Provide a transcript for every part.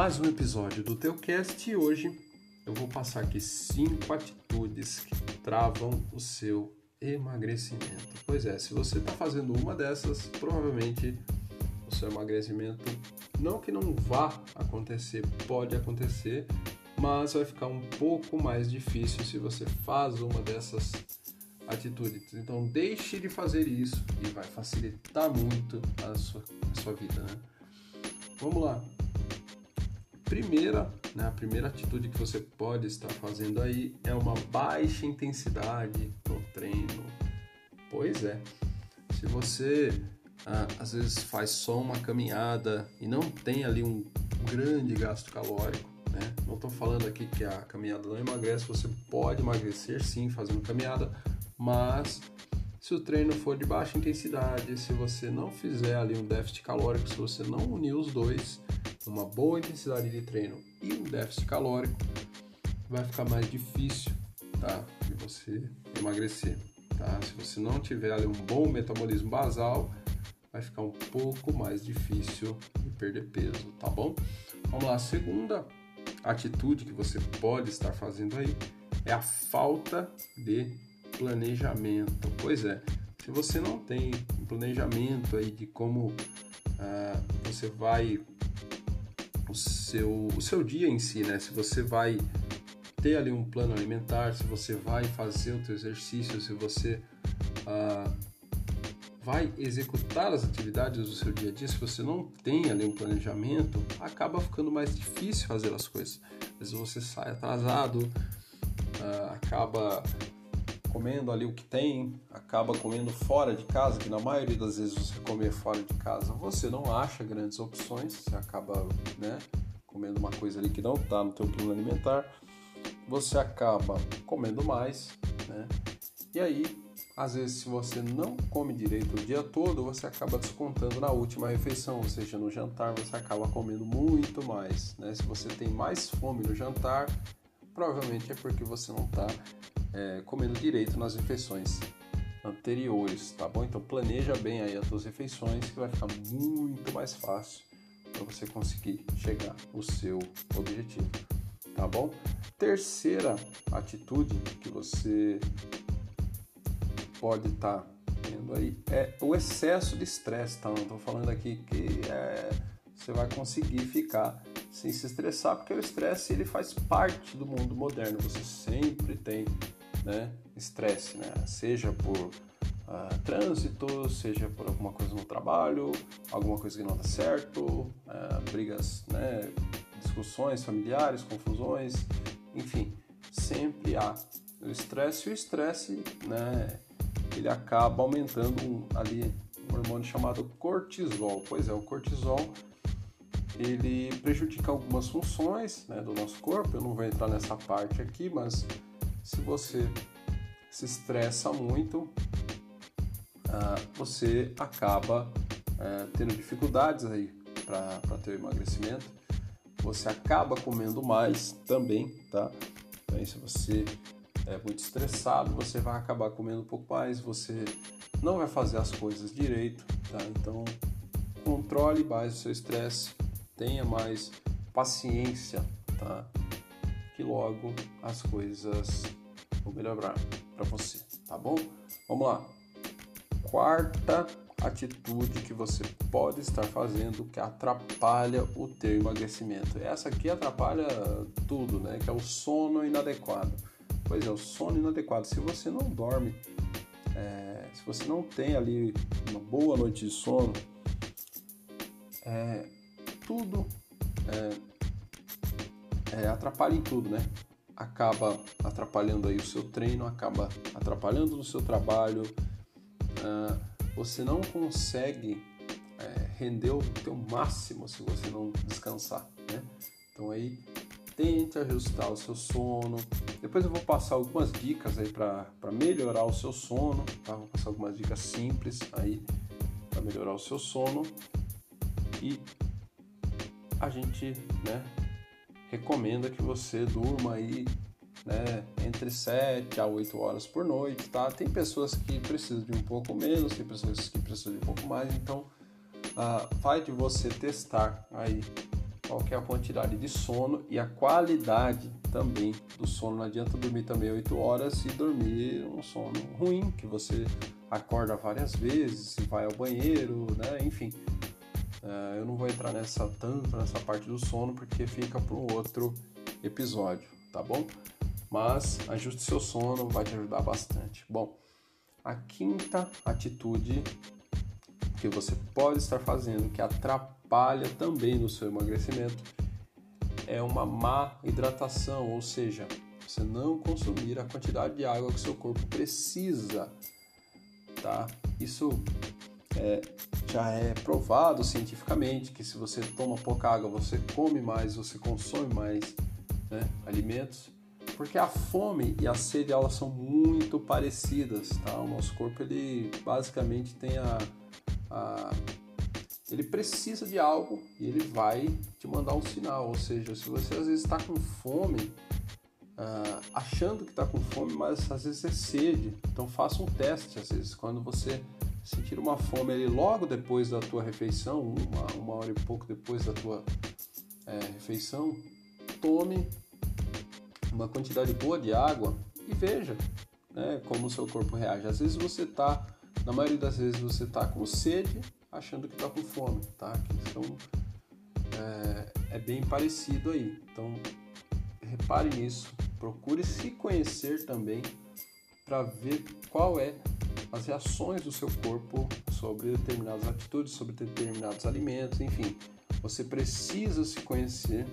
mais um episódio do teu cast e hoje eu vou passar aqui cinco atitudes que travam o seu emagrecimento. Pois é, se você está fazendo uma dessas, provavelmente o seu emagrecimento não que não vá acontecer, pode acontecer, mas vai ficar um pouco mais difícil se você faz uma dessas atitudes. Então deixe de fazer isso e vai facilitar muito a sua, a sua vida, né? Vamos lá. Primeira, né, a primeira atitude que você pode estar fazendo aí é uma baixa intensidade no treino. Pois é, se você ah, às vezes faz só uma caminhada e não tem ali um grande gasto calórico, né? Não estou falando aqui que a caminhada não emagrece, você pode emagrecer sim fazendo caminhada, mas se o treino for de baixa intensidade, se você não fizer ali um déficit calórico, se você não unir os dois, uma boa intensidade de treino e um déficit calórico, vai ficar mais difícil, tá? De você emagrecer, tá? Se você não tiver ali um bom metabolismo basal, vai ficar um pouco mais difícil de perder peso, tá bom? Vamos lá, a segunda atitude que você pode estar fazendo aí é a falta de planejamento. Pois é, se você não tem um planejamento aí de como uh, você vai o seu, o seu dia em si, né? Se você vai ter ali um plano alimentar, se você vai fazer o seu exercício, se você uh, vai executar as atividades do seu dia a dia, se você não tem ali um planejamento, acaba ficando mais difícil fazer as coisas. Às vezes você sai atrasado, uh, acaba comendo ali o que tem, acaba comendo fora de casa, que na maioria das vezes você comer fora de casa, você não acha grandes opções, você acaba, né, comendo uma coisa ali que não está no teu plano alimentar, você acaba comendo mais, né? E aí às vezes, se você não come direito o dia todo, você acaba descontando na última refeição, ou seja, no jantar você acaba comendo muito mais. Né? Se você tem mais fome no jantar, provavelmente é porque você não está é, comendo direito nas refeições anteriores, tá bom? Então planeja bem aí as suas refeições que vai ficar muito mais fácil para você conseguir chegar no seu objetivo, tá bom? Terceira atitude que você pode estar tá tendo aí é o excesso de estresse, tá? Não estou falando aqui que é, você vai conseguir ficar sem se estressar, porque o estresse ele faz parte do mundo moderno. Você sempre tem, né, estresse, né? Seja por uh, trânsito, seja por alguma coisa no trabalho, alguma coisa que não dá certo, uh, brigas, né, discussões familiares, confusões, enfim, sempre há o estresse e o estresse, né? ele acaba aumentando um, ali um hormônio chamado cortisol. Pois é, o cortisol ele prejudica algumas funções né, do nosso corpo. Eu não vou entrar nessa parte aqui, mas se você se estressa muito, uh, você acaba uh, tendo dificuldades aí para ter emagrecimento. Você acaba comendo mais também, tá? Então, se você é, muito estressado, você vai acabar comendo um pouco mais, você não vai fazer as coisas direito, tá? Então, controle mais o seu estresse, tenha mais paciência, tá? Que logo as coisas vão melhorar para você, tá bom? Vamos lá. Quarta atitude que você pode estar fazendo que atrapalha o teu emagrecimento. Essa aqui atrapalha tudo, né? Que é o sono inadequado. Pois é, o sono inadequado. Se você não dorme, é, se você não tem ali uma boa noite de sono, é, tudo é, é, atrapalha em tudo, né? Acaba atrapalhando aí o seu treino, acaba atrapalhando no seu trabalho. É, você não consegue é, render o teu máximo se você não descansar, né? Então aí tente ajustar o seu sono. Depois eu vou passar algumas dicas aí para melhorar o seu sono, tá? Vou passar algumas dicas simples aí para melhorar o seu sono. E a gente, né, recomenda que você durma aí, né, entre 7 a 8 horas por noite, tá? Tem pessoas que precisam de um pouco menos, tem pessoas que precisam de um pouco mais, então uh, vai de você testar aí qual é a quantidade de sono e a qualidade também do sono. Não adianta dormir também 8 horas e dormir um sono ruim, que você acorda várias vezes, vai ao banheiro, né? Enfim, uh, eu não vou entrar nessa tanto nessa parte do sono porque fica para um outro episódio, tá bom? Mas ajuste seu sono, vai te ajudar bastante. Bom, a quinta atitude que você pode estar fazendo que atrapalha também no seu emagrecimento é uma má hidratação, ou seja, você não consumir a quantidade de água que seu corpo precisa, tá? Isso é, já é provado cientificamente que se você toma pouca água, você come mais, você consome mais né, alimentos, porque a fome e a sede elas são muito parecidas, tá? O nosso corpo ele basicamente tem a, a ele precisa de algo e ele vai te mandar um sinal. Ou seja, se você às vezes está com fome, uh, achando que está com fome, mas às vezes é sede. Então faça um teste, às vezes, quando você sentir uma fome ali logo depois da tua refeição, uma, uma hora e pouco depois da tua é, refeição, tome uma quantidade boa de água e veja né, como o seu corpo reage. Às vezes você está, na maioria das vezes você está com sede achando que está com fome, tá? Então é, é bem parecido aí. Então repare nisso, procure se conhecer também para ver qual é as reações do seu corpo sobre determinadas atitudes, sobre determinados alimentos, enfim. Você precisa se conhecer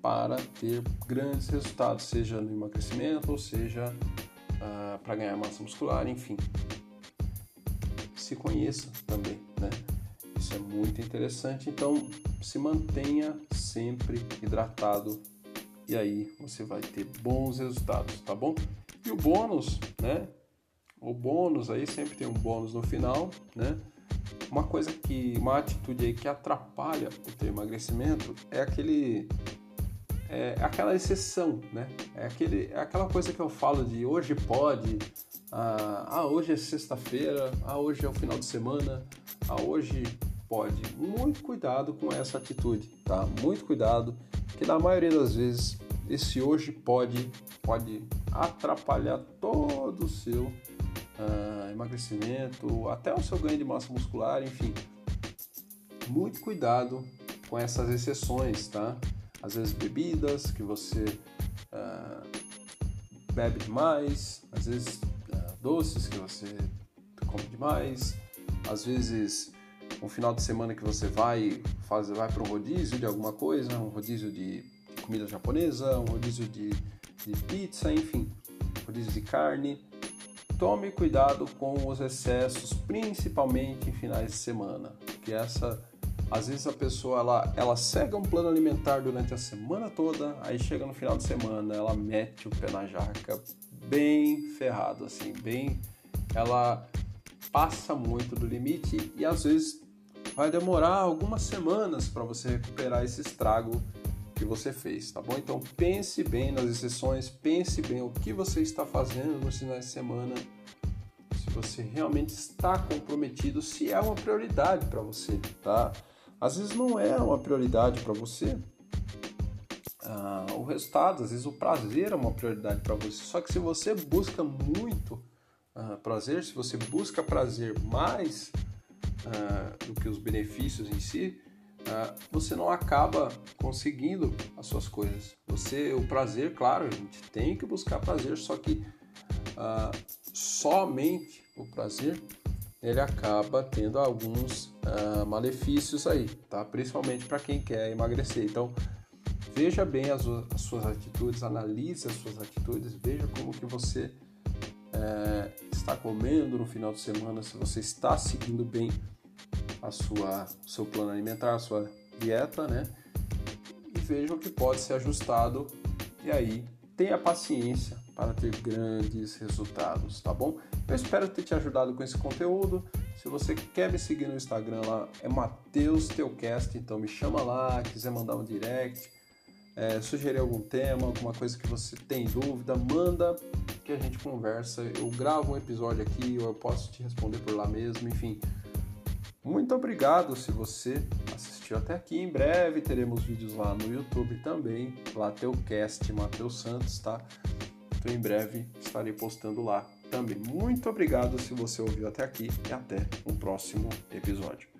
para ter grandes resultados, seja no emagrecimento, ou seja uh, para ganhar massa muscular, enfim. Se conheça também né? Isso é muito interessante. Então, se mantenha sempre hidratado e aí você vai ter bons resultados, tá bom? E o bônus, né? O bônus aí sempre tem um bônus no final, né? Uma coisa que, uma atitude aí que atrapalha o teu emagrecimento é aquele é aquela exceção, né? É, aquele, é aquela coisa que eu falo de hoje pode, ah, ah hoje é sexta-feira, ah, hoje é o final de semana, ah, hoje pode. Muito cuidado com essa atitude, tá? Muito cuidado, que na maioria das vezes esse hoje pode, pode atrapalhar todo o seu ah, emagrecimento, até o seu ganho de massa muscular, enfim. Muito cuidado com essas exceções, tá? Às vezes bebidas que você ah, bebe demais, às vezes ah, doces que você come demais, às vezes um final de semana que você vai faz, vai para um rodízio de alguma coisa, um rodízio de comida japonesa, um rodízio de, de pizza, enfim, rodízio de carne. Tome cuidado com os excessos, principalmente em finais de semana, que essa às vezes a pessoa ela, ela cega um plano alimentar durante a semana toda, aí chega no final de semana, ela mete o pé na jaca bem ferrado assim, bem ela passa muito do limite e às vezes vai demorar algumas semanas para você recuperar esse estrago que você fez, tá bom? Então pense bem nas exceções, pense bem o que você está fazendo nos finais de semana, se você realmente está comprometido, se é uma prioridade para você, tá? Às vezes não é uma prioridade para você. Ah, o resultado, às vezes o prazer é uma prioridade para você. Só que se você busca muito uh, prazer, se você busca prazer mais uh, do que os benefícios em si, você não acaba conseguindo as suas coisas. Você, o prazer, claro, a gente tem que buscar prazer, só que somente o prazer ele acaba tendo alguns malefícios aí, tá? Principalmente para quem quer emagrecer. Então veja bem as, as suas atitudes, analise as suas atitudes, veja como que você é, está comendo no final de semana, se você está seguindo bem a sua seu plano alimentar, a sua dieta, né? E veja o que pode ser ajustado e aí tenha paciência para ter grandes resultados, tá bom? Eu espero ter te ajudado com esse conteúdo. Se você quer me seguir no Instagram lá, é Mateus Teucast, então me chama lá, quiser mandar um direct, é, sugerir algum tema, alguma coisa que você tem dúvida, manda que a gente conversa. Eu gravo um episódio aqui, ou eu posso te responder por lá mesmo, enfim. Muito obrigado se você assistiu até aqui. Em breve teremos vídeos lá no YouTube também, Lateucast Matheus Santos, tá? Então em breve estarei postando lá também. Muito obrigado se você ouviu até aqui e até um próximo episódio.